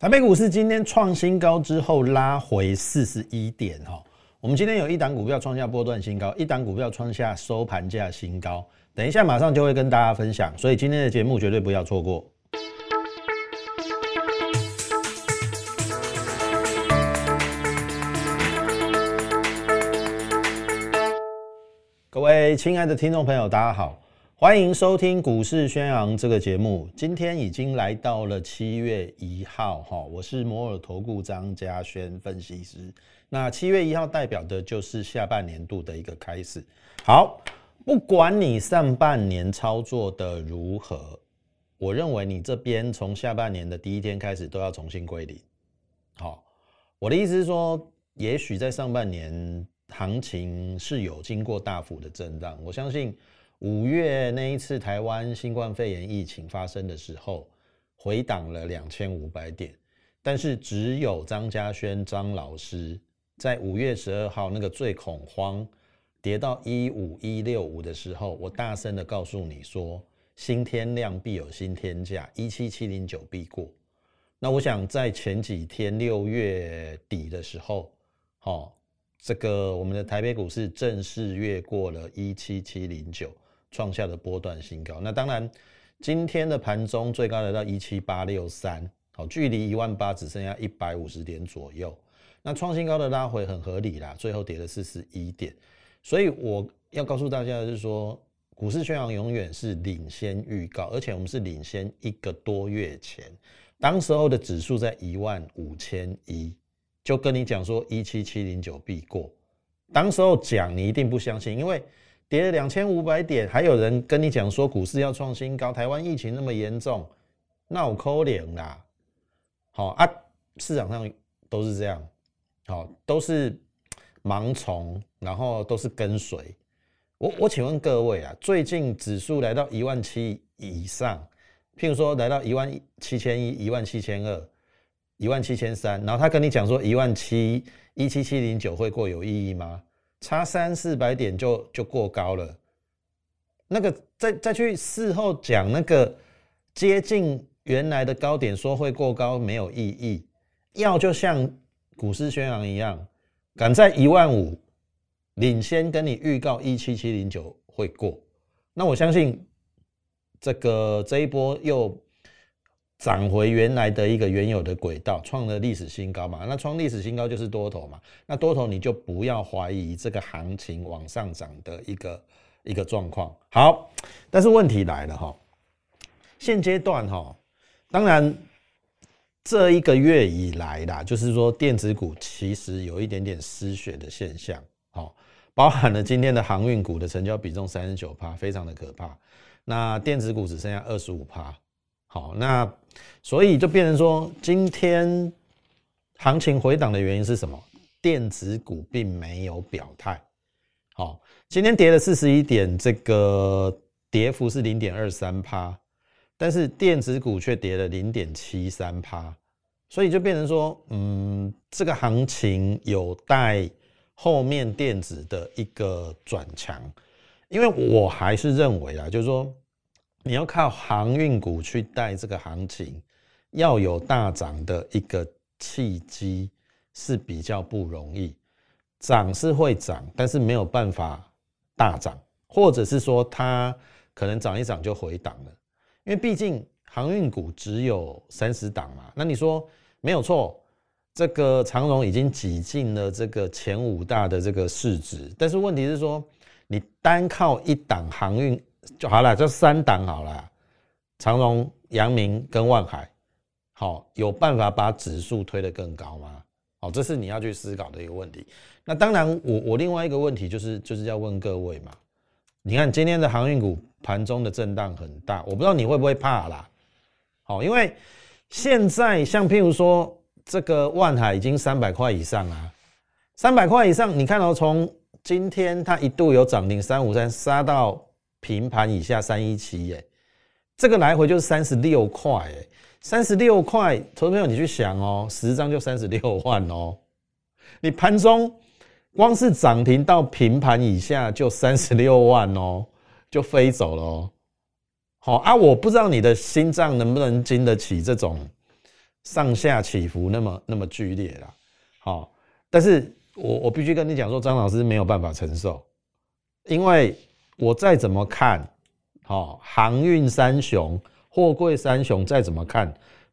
台北股市今天创新高之后拉回四十一点哈，我们今天有一档股票创下波段新高，一档股票创下收盘价新高，等一下马上就会跟大家分享，所以今天的节目绝对不要错过。各位亲爱的听众朋友，大家好。欢迎收听股市宣扬这个节目。今天已经来到了七月一号，哈，我是摩尔投顾张家轩分析师。那七月一号代表的就是下半年度的一个开始。好，不管你上半年操作的如何，我认为你这边从下半年的第一天开始都要重新归零。好，我的意思是说，也许在上半年行情是有经过大幅的震荡，我相信。五月那一次台湾新冠肺炎疫情发生的时候，回档了两千五百点，但是只有张家轩张老师在五月十二号那个最恐慌，跌到一五一六五的时候，我大声的告诉你说，新天量必有新天价，一七七零九必过。那我想在前几天六月底的时候，好，这个我们的台北股市正式越过了一七七零九。创下的波段新高。那当然，今天的盘中最高来到一七八六三，好，距离一万八只剩下一百五十点左右。那创新高的拉回很合理啦，最后跌了四十一点。所以我要告诉大家的是说，股市宣扬永远是领先预告，而且我们是领先一个多月前，当时候的指数在一万五千一，就跟你讲说一七七零九必过。当时候讲你一定不相信，因为。跌了两千五百点，还有人跟你讲说股市要创新高，台湾疫情那么严重，那我扣脸啦。好啊，市场上都是这样，好都是盲从，然后都是跟随。我我请问各位啊，最近指数来到一万七以上，譬如说来到一万七千一、一万七千二、一万七千三，然后他跟你讲说一万七一七七零九会过有意义吗？差三四百点就就过高了，那个再再去事后讲那个接近原来的高点说会过高没有意义，要就像股市宣扬一样，赶在一万五领先跟你预告一七七零九会过，那我相信这个这一波又。涨回原来的一个原有的轨道，创了历史新高嘛？那创历史新高就是多头嘛？那多头你就不要怀疑这个行情往上涨的一个一个状况。好，但是问题来了哈，现阶段哈，当然这一个月以来啦，就是说电子股其实有一点点失血的现象，好，包含了今天的航运股的成交比重三十九趴，非常的可怕。那电子股只剩下二十五趴。好，那所以就变成说，今天行情回档的原因是什么？电子股并没有表态。好，今天跌了四十一点，这个跌幅是零点二三趴，但是电子股却跌了零点七三趴，所以就变成说，嗯，这个行情有待后面电子的一个转强，因为我还是认为啊，就是说。你要靠航运股去带这个行情，要有大涨的一个契机是比较不容易。涨是会涨，但是没有办法大涨，或者是说它可能涨一涨就回档了。因为毕竟航运股只有三十档嘛。那你说没有错，这个长荣已经挤进了这个前五大的这个市值，但是问题是说，你单靠一档航运。就好了，就三档好了，长荣、阳明跟万海，好，有办法把指数推得更高吗？好，这是你要去思考的一个问题。那当然，我我另外一个问题就是，就是要问各位嘛，你看今天的航运股盘中的震荡很大，我不知道你会不会怕啦？好，因为现在像譬如说这个万海已经三百块以上啊，三百块以上，你看到从今天它一度有涨停三五三杀到。平盘以下三一七耶，这个来回就是三十六块哎，三十六块，投资朋友你去想哦，十张就三十六万哦，你盘中光是涨停到平盘以下就三十六万哦，就飞走了哦。好啊，我不知道你的心脏能不能经得起这种上下起伏那么那么剧烈啦。好，但是我我必须跟你讲说，张老师没有办法承受，因为我再怎么看，好航运三雄、货柜三雄再怎么看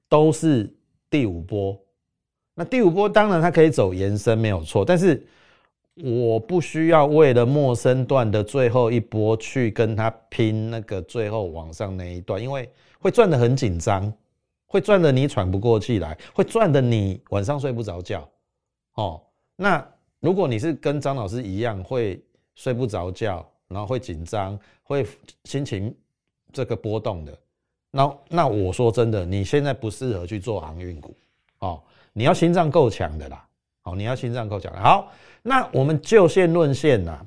都是第五波。那第五波当然它可以走延伸没有错，但是。我不需要为了陌生段的最后一波去跟他拼那个最后往上那一段，因为会转得很紧张，会转得你喘不过气来，会转得你晚上睡不着觉。哦，那如果你是跟张老师一样会睡不着觉，然后会紧张，会心情这个波动的，那那我说真的，你现在不适合去做航运股。哦，你要心脏够强的啦。哦，你要心脏够强。好。那我们就线论线呐，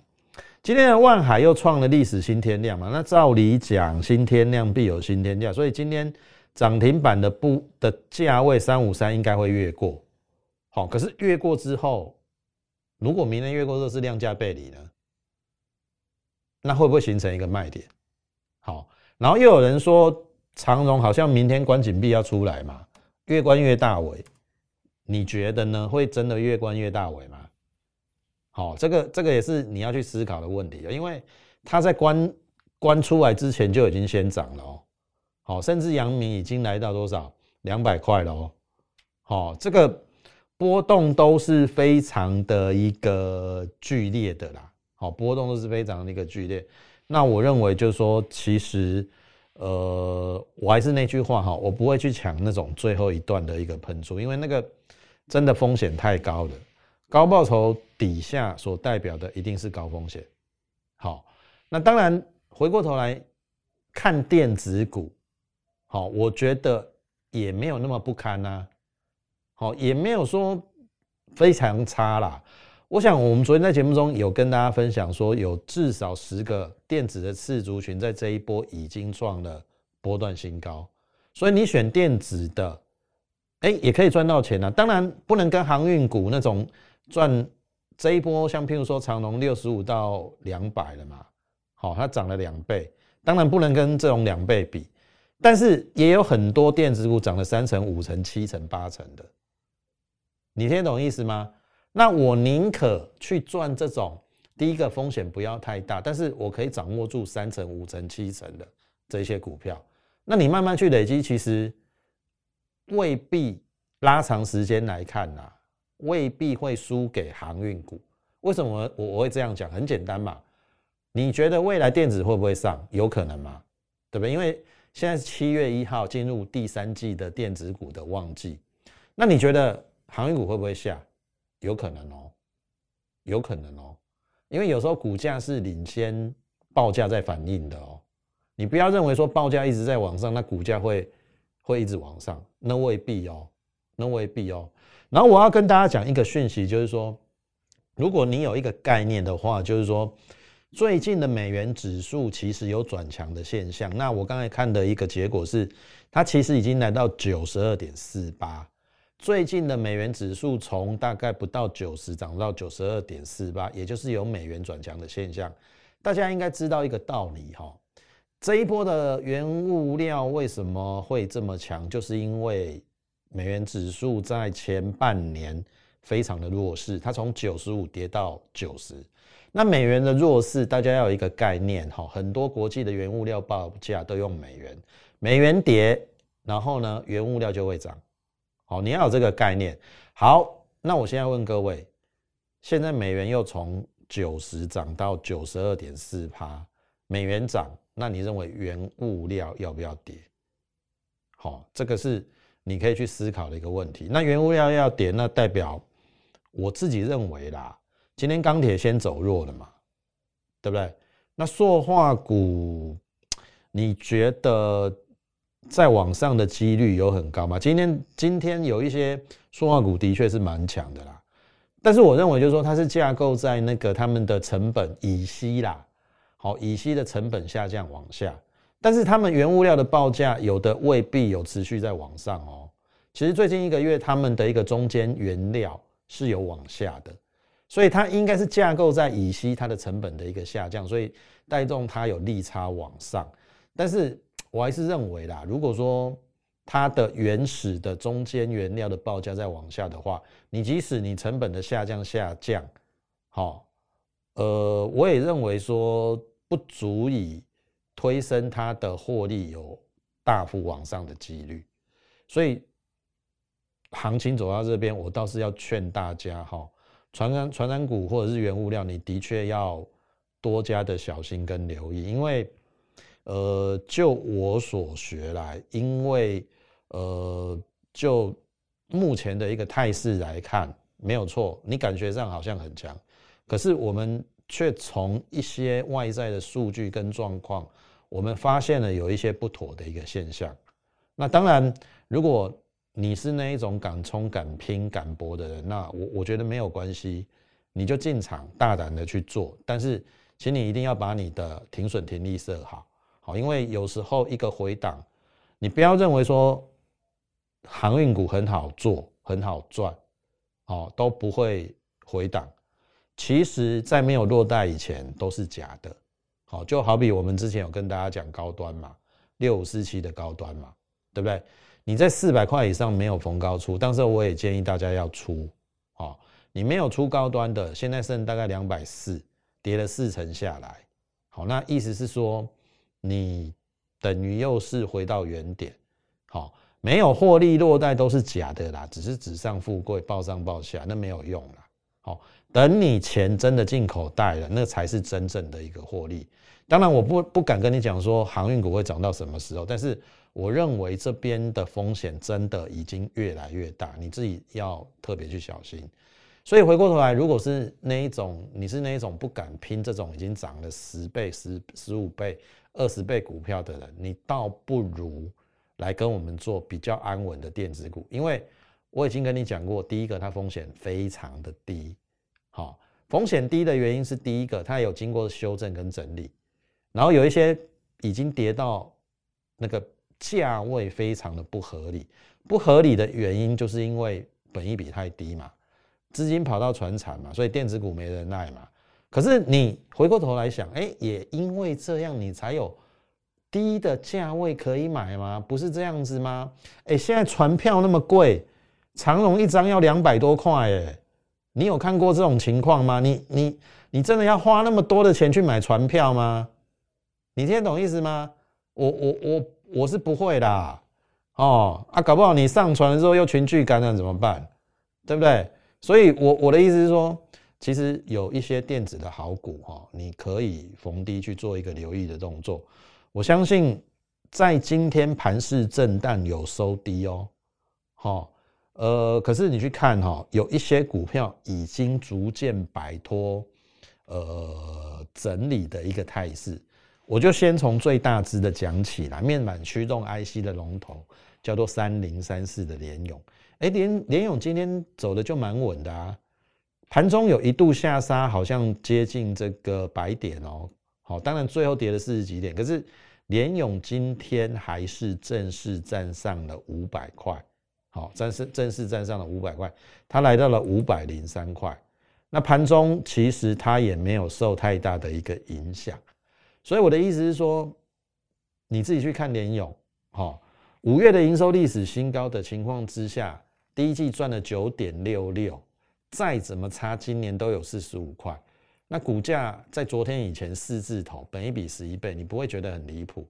今天的万海又创了历史新天量嘛？那照理讲，新天量必有新天价，所以今天涨停板的不的价位三五三应该会越过。好，可是越过之后，如果明天越过这是量价背离呢？那会不会形成一个卖点？好，然后又有人说长荣好像明天关紧闭要出来嘛，越关越大尾，你觉得呢？会真的越关越大尾吗？好，这个这个也是你要去思考的问题啊，因为它在关关出来之前就已经先涨了哦。好，甚至阳明已经来到多少两百块了哦。好，这个波动都是非常的一个剧烈的啦。好，波动都是非常的一个剧烈。那我认为就是说，其实呃，我还是那句话哈，我不会去抢那种最后一段的一个喷出，因为那个真的风险太高了。高报酬底下所代表的一定是高风险。好，那当然回过头来看电子股，好，我觉得也没有那么不堪呐。好，也没有说非常差啦。我想我们昨天在节目中有跟大家分享说，有至少十个电子的次族群在这一波已经创了波段新高，所以你选电子的，哎，也可以赚到钱啊。当然不能跟航运股那种。赚这一波，像譬如说长隆六十五到两百了嘛，好，它涨了两倍，当然不能跟这种两倍比，但是也有很多电子股涨了三成、五成、七成、八成的，你听得懂意思吗？那我宁可去赚这种，第一个风险不要太大，但是我可以掌握住三成、五成、七成的这些股票，那你慢慢去累积，其实未必拉长时间来看呐。未必会输给航运股，为什么我我会这样讲？很简单嘛，你觉得未来电子会不会上？有可能吗？对不对？因为现在是七月一号进入第三季的电子股的旺季，那你觉得航运股会不会下？有可能哦，有可能哦，因为有时候股价是领先报价在反应的哦，你不要认为说报价一直在往上，那股价会会一直往上，那未必哦，那未必哦。然后我要跟大家讲一个讯息，就是说，如果你有一个概念的话，就是说，最近的美元指数其实有转强的现象。那我刚才看的一个结果是，它其实已经来到九十二点四八。最近的美元指数从大概不到九十涨到九十二点四八，也就是有美元转强的现象。大家应该知道一个道理哈，这一波的原物料为什么会这么强，就是因为。美元指数在前半年非常的弱势，它从九十五跌到九十。那美元的弱势，大家要有一个概念哈，很多国际的原物料报价都用美元，美元跌，然后呢，原物料就会涨。好，你要有这个概念。好，那我现在问各位，现在美元又从九十涨到九十二点四趴，美元涨，那你认为原物料要不要跌？好，这个是。你可以去思考的一个问题。那原物料要跌，那代表我自己认为啦，今天钢铁先走弱了嘛，对不对？那塑化股，你觉得在往上的几率有很高吗？今天今天有一些塑化股的确是蛮强的啦，但是我认为就是说它是架构在那个他们的成本乙烯啦，好乙烯的成本下降往下。但是他们原物料的报价有的未必有持续在往上哦。其实最近一个月他们的一个中间原料是有往下的，所以它应该是架构在乙烯它的成本的一个下降，所以带动它有利差往上。但是我还是认为啦，如果说它的原始的中间原料的报价再往下的话，你即使你成本的下降下降，好，呃，我也认为说不足以推升它的获利有大幅往上的几率，所以行情走到这边，我倒是要劝大家哈，传染传染股或者是原物料，你的确要多加的小心跟留意，因为呃，就我所学来，因为呃，就目前的一个态势来看，没有错，你感觉上好像很强，可是我们却从一些外在的数据跟状况，我们发现了有一些不妥的一个现象。那当然，如果你是那一种敢冲、敢拼、敢搏的人，那我我觉得没有关系，你就进场大胆的去做，但是，请你一定要把你的停损停利设好，好，因为有时候一个回档，你不要认为说。航运股很好做，很好赚，哦，都不会回档。其实，在没有落袋以前，都是假的。好，就好比我们之前有跟大家讲高端嘛，六五四七的高端嘛，对不对？你在四百块以上没有逢高出，当时我也建议大家要出。哦，你没有出高端的，现在剩大概两百四，跌了四成下来。好，那意思是说，你等于又是回到原点。好。没有获利落袋都是假的啦，只是纸上富贵，报上报下，那没有用啦。好，等你钱真的进口袋了，那才是真正的一个获利。当然，我不不敢跟你讲说航运股会涨到什么时候，但是我认为这边的风险真的已经越来越大，你自己要特别去小心。所以回过头来，如果是那一种，你是那一种不敢拼这种已经涨了十倍、十十五倍、二十倍股票的人，你倒不如。来跟我们做比较安稳的电子股，因为我已经跟你讲过，第一个它风险非常的低，好，风险低的原因是第一个它有经过修正跟整理，然后有一些已经跌到那个价位非常的不合理，不合理的原因就是因为本益比太低嘛，资金跑到船产嘛，所以电子股没人耐嘛。可是你回过头来想，哎，也因为这样你才有。低的价位可以买吗？不是这样子吗？哎，现在船票那么贵，长荣一张要两百多块，哎，你有看过这种情况吗？你你你真的要花那么多的钱去买船票吗？你听得懂意思吗？我我我我是不会的，哦啊，搞不好你上船的时候又群聚感染怎么办？对不对？所以，我我的意思是说，其实有一些电子的好股哈，你可以逢低去做一个留意的动作。我相信，在今天盘市震荡有收低哦，好，呃，可是你去看哈，有一些股票已经逐渐摆脱呃整理的一个态势。我就先从最大支的讲起来，面板驱动 IC 的龙头叫做三零三四的联勇，哎，联联勇今天走的就蛮稳的啊，盘中有一度下杀，好像接近这个百点哦。好，当然最后跌了四十几点，可是联勇今天还是正式站上了五百块，好，正式正式站上了五百块，它来到了五百零三块。那盘中其实它也没有受太大的一个影响，所以我的意思是说，你自己去看联勇，好，五月的营收历史新高的情况之下，第一季赚了九点六六，再怎么差，今年都有四十五块。那股价在昨天以前四字头，本一比十一倍，你不会觉得很离谱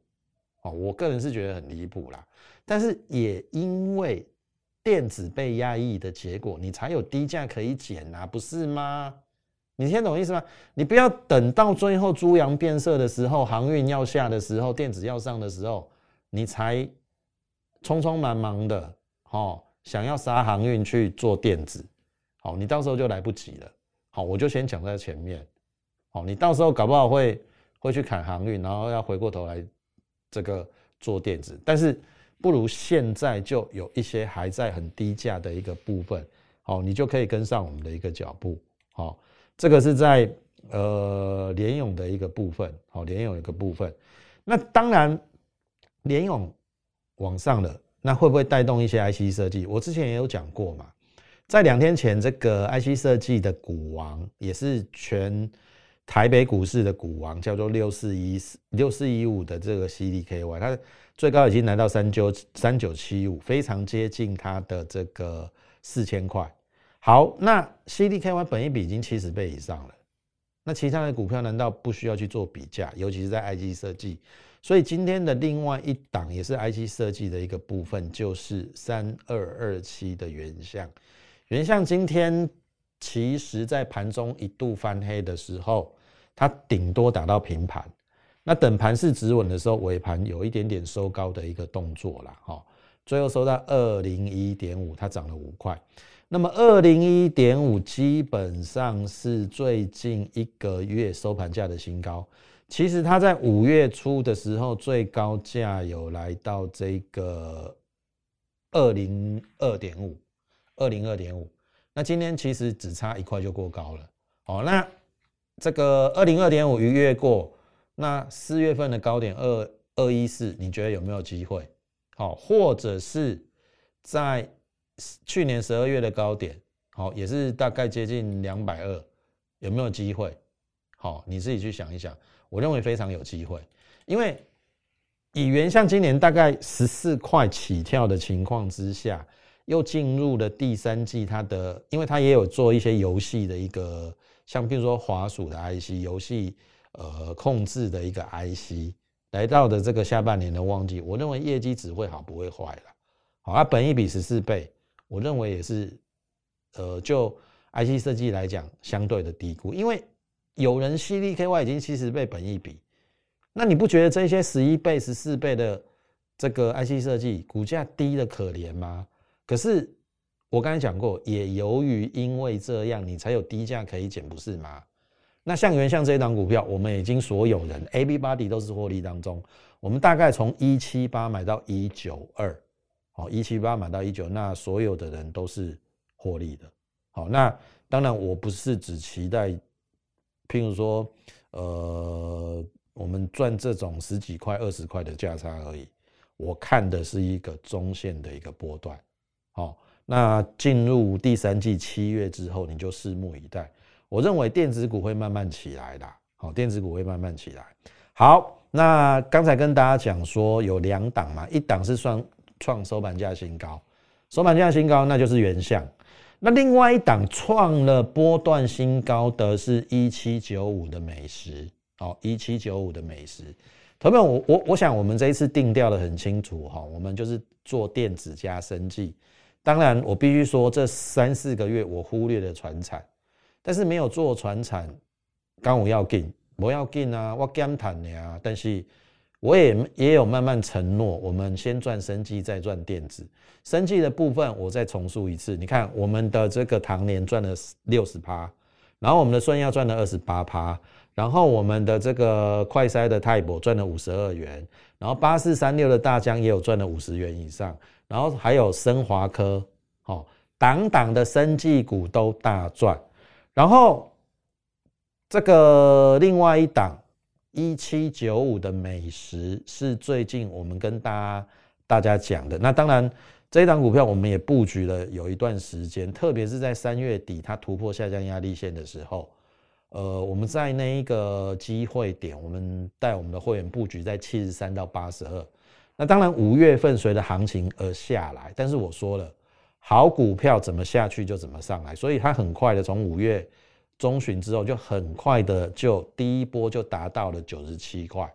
哦？我个人是觉得很离谱啦。但是也因为电子被压抑的结果，你才有低价可以捡啊，不是吗？你听懂意思吗？你不要等到最后猪羊变色的时候，航运要下的时候，电子要上的时候，你才匆匆忙忙的哦，想要杀航运去做电子，好，你到时候就来不及了。好，我就先讲在前面。好，你到时候搞不好会会去砍航运，然后要回过头来这个做电子，但是不如现在就有一些还在很低价的一个部分，好，你就可以跟上我们的一个脚步。好，这个是在呃联勇的一个部分，好，联勇一个部分。那当然联勇往上了，那会不会带动一些 IC 设计？我之前也有讲过嘛。在两天前，这个 IC 设计的股王，也是全台北股市的股王，叫做六四一六四一五的这个 CDKY，它最高已经来到三九三九七五，非常接近它的这个四千块。好，那 CDKY 本一比已经七十倍以上了，那其他的股票难道不需要去做比价？尤其是在 IC 设计。所以今天的另外一档也是 IC 设计的一个部分，就是三二二七的原相。原相今天其实在盘中一度翻黑的时候，它顶多打到平盘。那等盘势止稳的时候，尾盘有一点点收高的一个动作啦，哈，最后收到二零一点五，它涨了五块。那么二零一点五基本上是最近一个月收盘价的新高。其实它在五月初的时候，最高价有来到这个二零二点五，二零二点五。那今天其实只差一块就过高了。哦，那这个二零二点五逾越过，那四月份的高点二二一四，你觉得有没有机会？好，或者是在去年十二月的高点，好，也是大概接近两百二，有没有机会？好，你自己去想一想。我认为非常有机会，因为以原像今年大概十四块起跳的情况之下，又进入了第三季，它的因为它也有做一些游戏的一个，像比如说滑鼠的 IC 游戏呃控制的一个 IC，来到的这个下半年的旺季，我认为业绩只会好不会坏了。好，它本一比十四倍，我认为也是呃就 IC 设计来讲相对的低估，因为。有人 CDKY 已经七十倍本一比，那你不觉得这些十一倍、十四倍的这个 IC 设计股价低的可怜吗？可是我刚才讲过，也由于因为这样，你才有低价可以捡，不是吗？那像原像这一档股票，我们已经所有人 A、B、Body 都是获利当中，我们大概从一七八买到一九二，好，一七八买到一九，那所有的人都是获利的。好，那当然我不是只期待。譬如说，呃，我们赚这种十几块、二十块的价差而已。我看的是一个中线的一个波段。好，那进入第三季七月之后，你就拭目以待。我认为电子股会慢慢起来的。好，电子股会慢慢起来。好，那刚才跟大家讲说有两档嘛，一档是创创收盘价新高，收盘价新高那就是原相。那另外一档创了波段新高的是一七九五的美食，好，一七九五的美食，朋友们，我我我想我们这一次定调的很清楚哈，我们就是做电子加生技，当然我必须说这三四个月我忽略了船产，但是没有做船产，刚我要进，我要进啊，我减谈的啊，但是。我也也有慢慢承诺，我们先赚生计，再赚电子。生计的部分，我再重述一次。你看，我们的这个唐年赚了六十趴，然后我们的顺耀赚了二十八趴，然后我们的这个快筛的泰博赚了五十二元，然后八四三六的大疆也有赚了五十元以上，然后还有升华科，哦，档档的生技股都大赚，然后这个另外一档。一七九五的美食是最近我们跟大家大家讲的。那当然，这一档股票我们也布局了有一段时间，特别是在三月底它突破下降压力线的时候，呃，我们在那一个机会点，我们带我们的会员布局在七十三到八十二。那当然，五月份随着行情而下来，但是我说了，好股票怎么下去就怎么上来，所以它很快的从五月。中旬之后就很快的就第一波就达到了九十七块，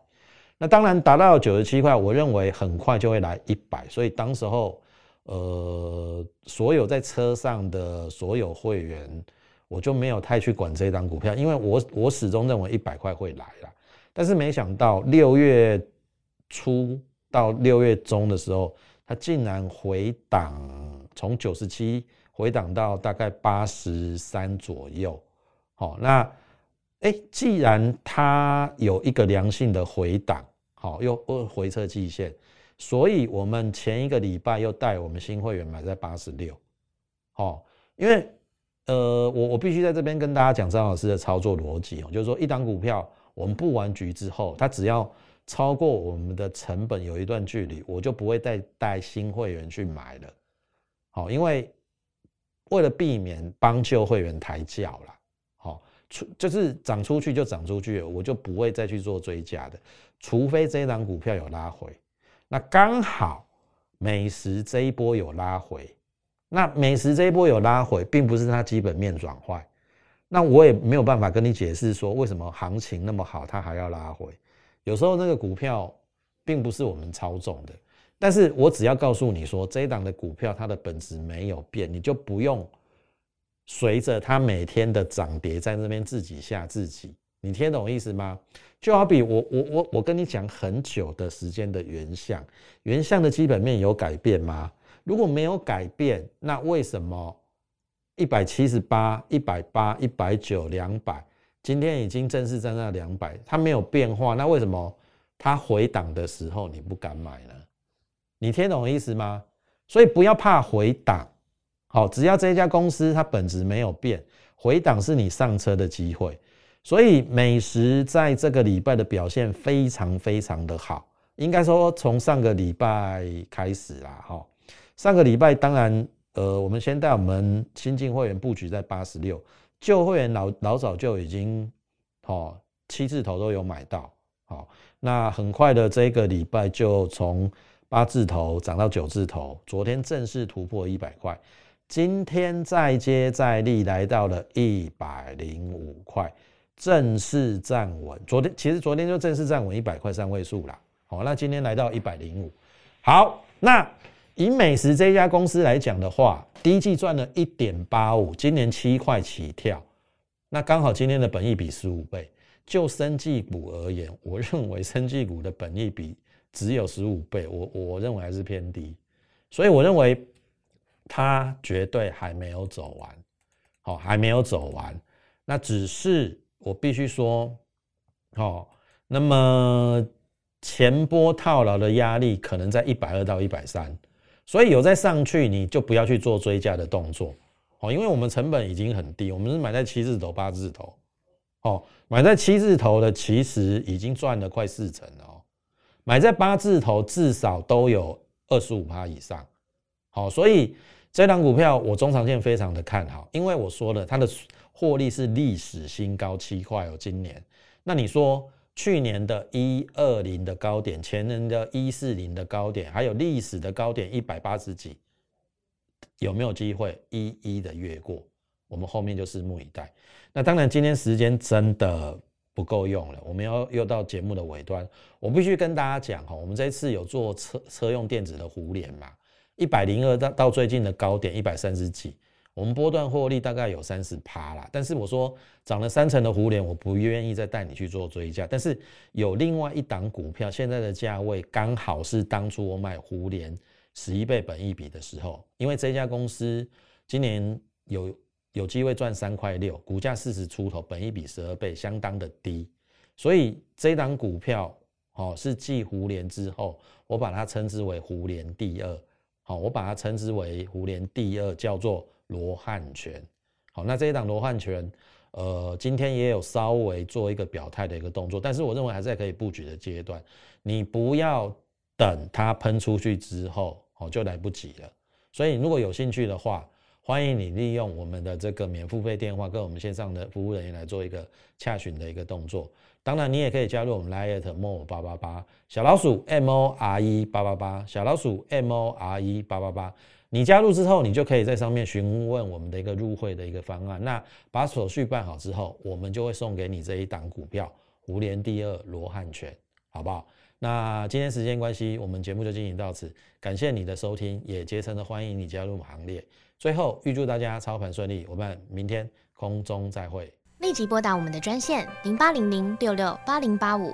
那当然达到九十七块，我认为很快就会来一百，所以当时候呃所有在车上的所有会员，我就没有太去管这张股票，因为我我始终认为一百块会来了，但是没想到六月初到六月中的时候，它竟然回档从九十七回档到大概八十三左右。好，那哎，既然它有一个良性的回档，好，又又回撤季线，所以我们前一个礼拜又带我们新会员买在八十六，好，因为呃，我我必须在这边跟大家讲张老师的操作逻辑哦，就是说一档股票我们布完局之后，它只要超过我们的成本有一段距离，我就不会再带新会员去买了，好，因为为了避免帮旧会员抬轿了。出就是涨出去就涨出去，我就不会再去做追加的，除非这一档股票有拉回。那刚好美食这一波有拉回，那美食这一波有拉回，并不是它基本面转坏，那我也没有办法跟你解释说为什么行情那么好，它还要拉回。有时候那个股票并不是我们操纵的，但是我只要告诉你说这一档的股票它的本质没有变，你就不用随着它每天的涨跌在那边自己吓自己。你听懂意思吗？就好比我我我我跟你讲很久的时间的原相，原相的基本面有改变吗？如果没有改变，那为什么一百七十八、一百八、一百九、两百？今天已经正式站在两百，它没有变化，那为什么它回档的时候你不敢买呢？你听懂意思吗？所以不要怕回档，好，只要这家公司它本质没有变，回档是你上车的机会。所以美食在这个礼拜的表现非常非常的好，应该说从上个礼拜开始啦，哈，上个礼拜当然，呃，我们先带我们新进会员布局在八十六。旧会员老老早就已经，哦，七字头都有买到，好，那很快的这个礼拜就从八字头涨到九字头，昨天正式突破一百块，今天再接再厉来到了一百零五块，正式站稳。昨天其实昨天就正式站稳一百块三位数啦，好，那今天来到一百零五，好，那。以美食这家公司来讲的话，第一季赚了一点八五，今年七块起跳，那刚好今天的本益比十五倍。就生技股而言，我认为生技股的本益比只有十五倍，我我认为还是偏低，所以我认为它绝对还没有走完，好，还没有走完。那只是我必须说，好，那么前波套牢的压力可能在一百二到一百三。所以有再上去，你就不要去做追加的动作，哦，因为我们成本已经很低，我们是买在七字头、八字头，哦，买在七字头的其实已经赚了快四成了哦，买在八字头至少都有二十五趴以上，好，所以这档股票我中长线非常的看好，因为我说了它的获利是历史新高七块哦，今年，那你说？去年的一二零的高点，前年的一四零的高点，还有历史的高点一百八十几，有没有机会一一的越过？我们后面就拭目以待。那当然，今天时间真的不够用了，我们要又到节目的尾端，我必须跟大家讲哈，我们这次有做车车用电子的互联嘛，一百零二到到最近的高点一百三十几。我们波段获利大概有三十趴啦，但是我说涨了三成的胡联，我不愿意再带你去做追加。但是有另外一档股票，现在的价位刚好是当初我买胡联十一倍本益比的时候，因为这家公司今年有有机会赚三块六，股价四十出头，本益比十二倍，相当的低，所以这档股票哦是继胡联之后，我把它称之为胡联第二，好，我把它称之为胡联第二，叫做。罗汉拳，好，那这一档罗汉拳，呃，今天也有稍微做一个表态的一个动作，但是我认为还是在可以布局的阶段，你不要等它喷出去之后，哦，就来不及了。所以如果有兴趣的话，欢迎你利用我们的这个免付费电话，跟我们线上的服务人员来做一个洽询的一个动作。当然，你也可以加入我们 Lite More 八八八小老鼠 M O R E 八八八小老鼠 M O R E 八八八。你加入之后，你就可以在上面询问我们的一个入会的一个方案。那把手续办好之后，我们就会送给你这一档股票——胡联第二罗汉拳，好不好？那今天时间关系，我们节目就进行到此。感谢你的收听，也竭诚的欢迎你加入行列。最后，预祝大家操盘顺利，我们明天空中再会。立即拨打我们的专线零八零零六六八零八五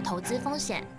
投资风险。